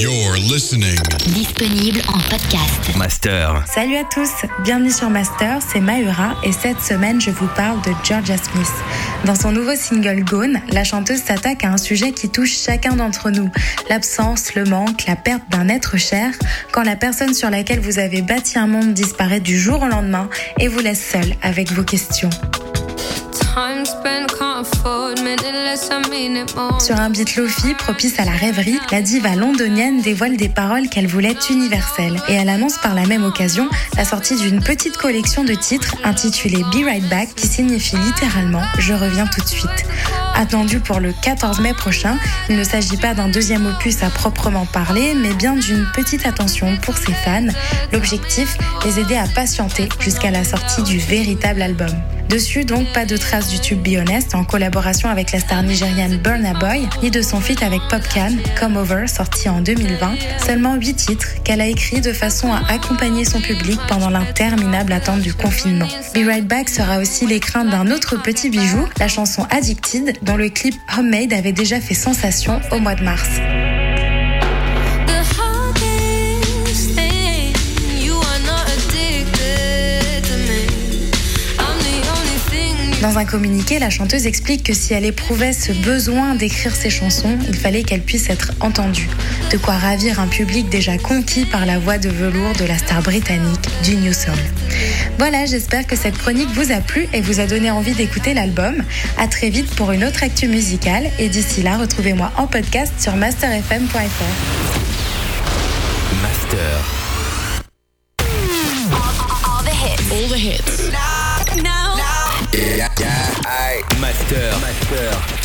You're listening. Disponible en podcast. Master. Salut à tous, bienvenue sur Master, c'est Mahura et cette semaine je vous parle de Georgia Smith. Dans son nouveau single Gone, la chanteuse s'attaque à un sujet qui touche chacun d'entre nous, l'absence, le manque, la perte d'un être cher, quand la personne sur laquelle vous avez bâti un monde disparaît du jour au lendemain et vous laisse seul avec vos questions. Sur un beat lofi propice à la rêverie, la diva londonienne dévoile des paroles qu'elle voulait universelles et elle annonce par la même occasion la sortie d'une petite collection de titres intitulée Be Right Back qui signifie littéralement Je reviens tout de suite. Attendu pour le 14 mai prochain, il ne s'agit pas d'un deuxième opus à proprement parler, mais bien d'une petite attention pour ses fans. L'objectif, les aider à patienter jusqu'à la sortie du véritable album. Dessus, donc, pas de traces du tube Be Honest en collaboration avec la star nigériane Burna Boy, ni de son feat avec Popcan, Come Over, sorti en 2020. Seulement 8 titres qu'elle a écrits de façon à accompagner son public pendant l'interminable attente du confinement. Be Right Back sera aussi l'écrin d'un autre petit bijou, la chanson Addicted, dont le clip Homemade avait déjà fait sensation au mois de mars. Dans un communiqué, la chanteuse explique que si elle éprouvait ce besoin d'écrire ses chansons, il fallait qu'elle puisse être entendue. De quoi ravir un public déjà conquis par la voix de velours de la star britannique du New Soul. Voilà, j'espère que cette chronique vous a plu et vous a donné envie d'écouter l'album. À très vite pour une autre actu musicale et d'ici là, retrouvez-moi en podcast sur masterfm.fr. Master. All the hits. All the hits. Master. Master.